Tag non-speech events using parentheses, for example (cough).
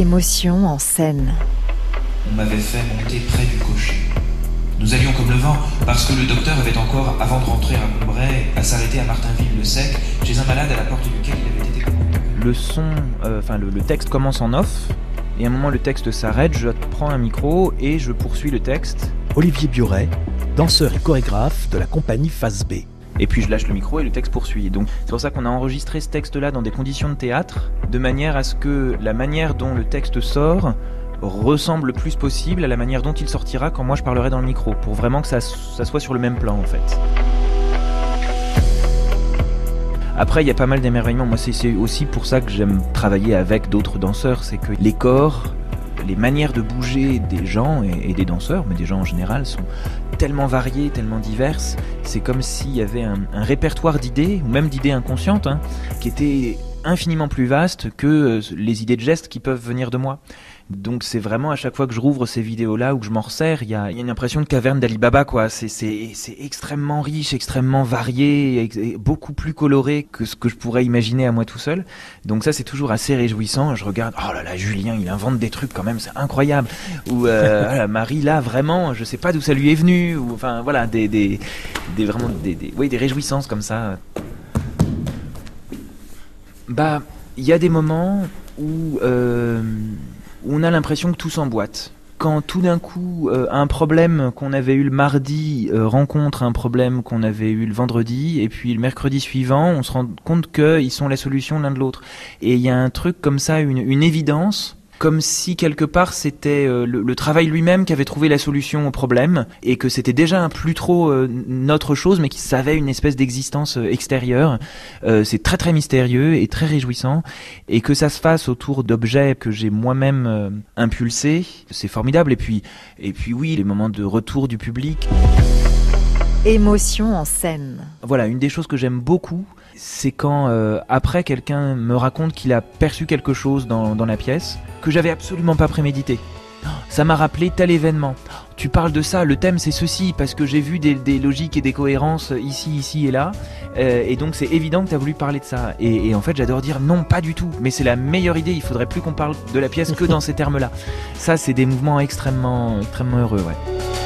Émotion en scène. On m'avait fait monter près du cocher. Nous allions comme le vent, parce que le docteur avait encore, avant de rentrer à Combray, à s'arrêter à Martinville-le-Sec, chez un malade à la porte duquel il avait été commandé. Le son, euh, enfin le, le texte commence en off, et à un moment le texte s'arrête, je prends un micro et je poursuis le texte. Olivier Bioret, danseur et chorégraphe de la compagnie Phase B. Et puis je lâche le micro et le texte poursuit. Donc c'est pour ça qu'on a enregistré ce texte-là dans des conditions de théâtre, de manière à ce que la manière dont le texte sort ressemble le plus possible à la manière dont il sortira quand moi je parlerai dans le micro, pour vraiment que ça, ça soit sur le même plan en fait. Après, il y a pas mal d'émerveillements. Moi, c'est- aussi pour ça que j'aime travailler avec d'autres danseurs. C'est que les corps, les manières de bouger des gens et des danseurs, mais des gens en général, sont tellement variées, tellement diverses. C'est comme s'il y avait un, répertoire d'idées, ou même d'idées inconscientes, hein, qui était infiniment plus vaste que euh, les idées de gestes qui peuvent venir de moi. Donc c'est vraiment à chaque fois que je rouvre ces vidéos-là ou que je m'en resserre, il y a, il y a une impression de caverne d'Alibaba, quoi. C'est, extrêmement riche, extrêmement varié, et beaucoup plus coloré que ce que je pourrais imaginer à moi tout seul. Donc ça c'est toujours assez réjouissant. Je regarde, oh là là, Julien, il invente des trucs quand même, c'est incroyable. Ou euh, (laughs) voilà, Marie là, vraiment, je sais pas d'où ça lui est venu. Ou enfin voilà, des, des, des vraiment des, des, oui, des réjouissances comme ça. Bah, il y a des moments où, euh, où on a l'impression que tout s'emboîte. Quand tout d'un coup, euh, un problème qu'on avait eu le mardi euh, rencontre un problème qu'on avait eu le vendredi, et puis le mercredi suivant, on se rend compte qu'ils sont la solution l'un de l'autre. Et il y a un truc comme ça, une, une évidence, comme si quelque part c'était euh, le, travail lui-même qui avait trouvé la solution au problème, et que c'était déjà un plus trop euh, notre chose, mais qui savait une espèce d'existence euh, extérieure. C'est très très mystérieux et très réjouissant et que ça se fasse autour d'objets que j'ai moi-même impulsés, c'est formidable. Et puis, et puis oui, les moments de retour du public. Émotion en scène. Voilà, une des choses que j'aime beaucoup, c'est quand euh, après quelqu'un me raconte qu'il a perçu quelque chose dans, la pièce que j'avais absolument pas prémédité. Ça m'a rappelé tel événement. Tu parles de ça, le thème c'est ceci, parce que j'ai vu des, logiques et des cohérences ici, ici et là. Euh, et donc c'est évident que tu as voulu parler de ça. Et, et en fait j'adore dire non, pas du tout. Mais c'est la meilleure idée, il faudrait plus qu'on parle de la pièce que dans ces termes-là. Ça c'est des mouvements extrêmement, extrêmement heureux, ouais.